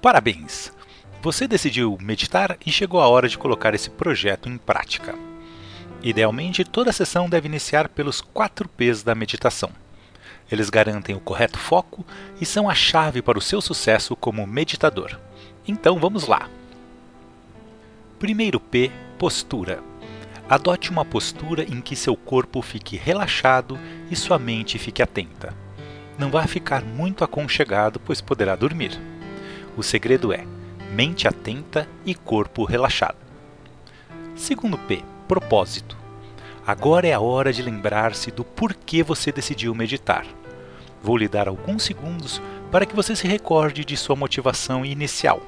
Parabéns! Você decidiu meditar e chegou a hora de colocar esse projeto em prática. Idealmente, toda sessão deve iniciar pelos 4 P's da meditação. Eles garantem o correto foco e são a chave para o seu sucesso como meditador. Então vamos lá! Primeiro P postura. Adote uma postura em que seu corpo fique relaxado e sua mente fique atenta. Não vá ficar muito aconchegado, pois poderá dormir. O segredo é mente atenta e corpo relaxado. Segundo P, propósito. Agora é a hora de lembrar-se do porquê você decidiu meditar. Vou lhe dar alguns segundos para que você se recorde de sua motivação inicial.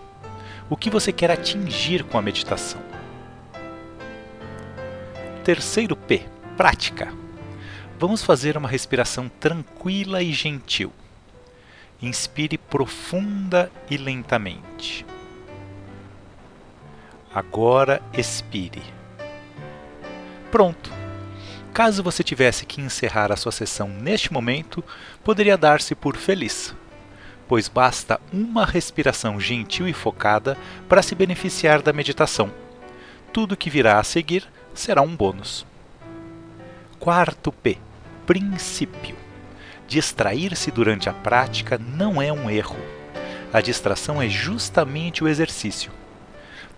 O que você quer atingir com a meditação? Terceiro P, prática. Vamos fazer uma respiração tranquila e gentil. Inspire profunda e lentamente. Agora expire. Pronto. Caso você tivesse que encerrar a sua sessão neste momento, poderia dar-se por feliz, pois basta uma respiração gentil e focada para se beneficiar da meditação. Tudo que virá a seguir será um bônus. Quarto P. Princípio. Distrair-se durante a prática não é um erro. A distração é justamente o exercício.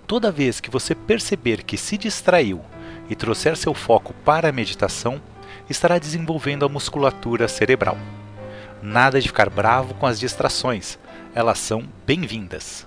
Toda vez que você perceber que se distraiu e trouxer seu foco para a meditação, estará desenvolvendo a musculatura cerebral. Nada de ficar bravo com as distrações, elas são bem-vindas.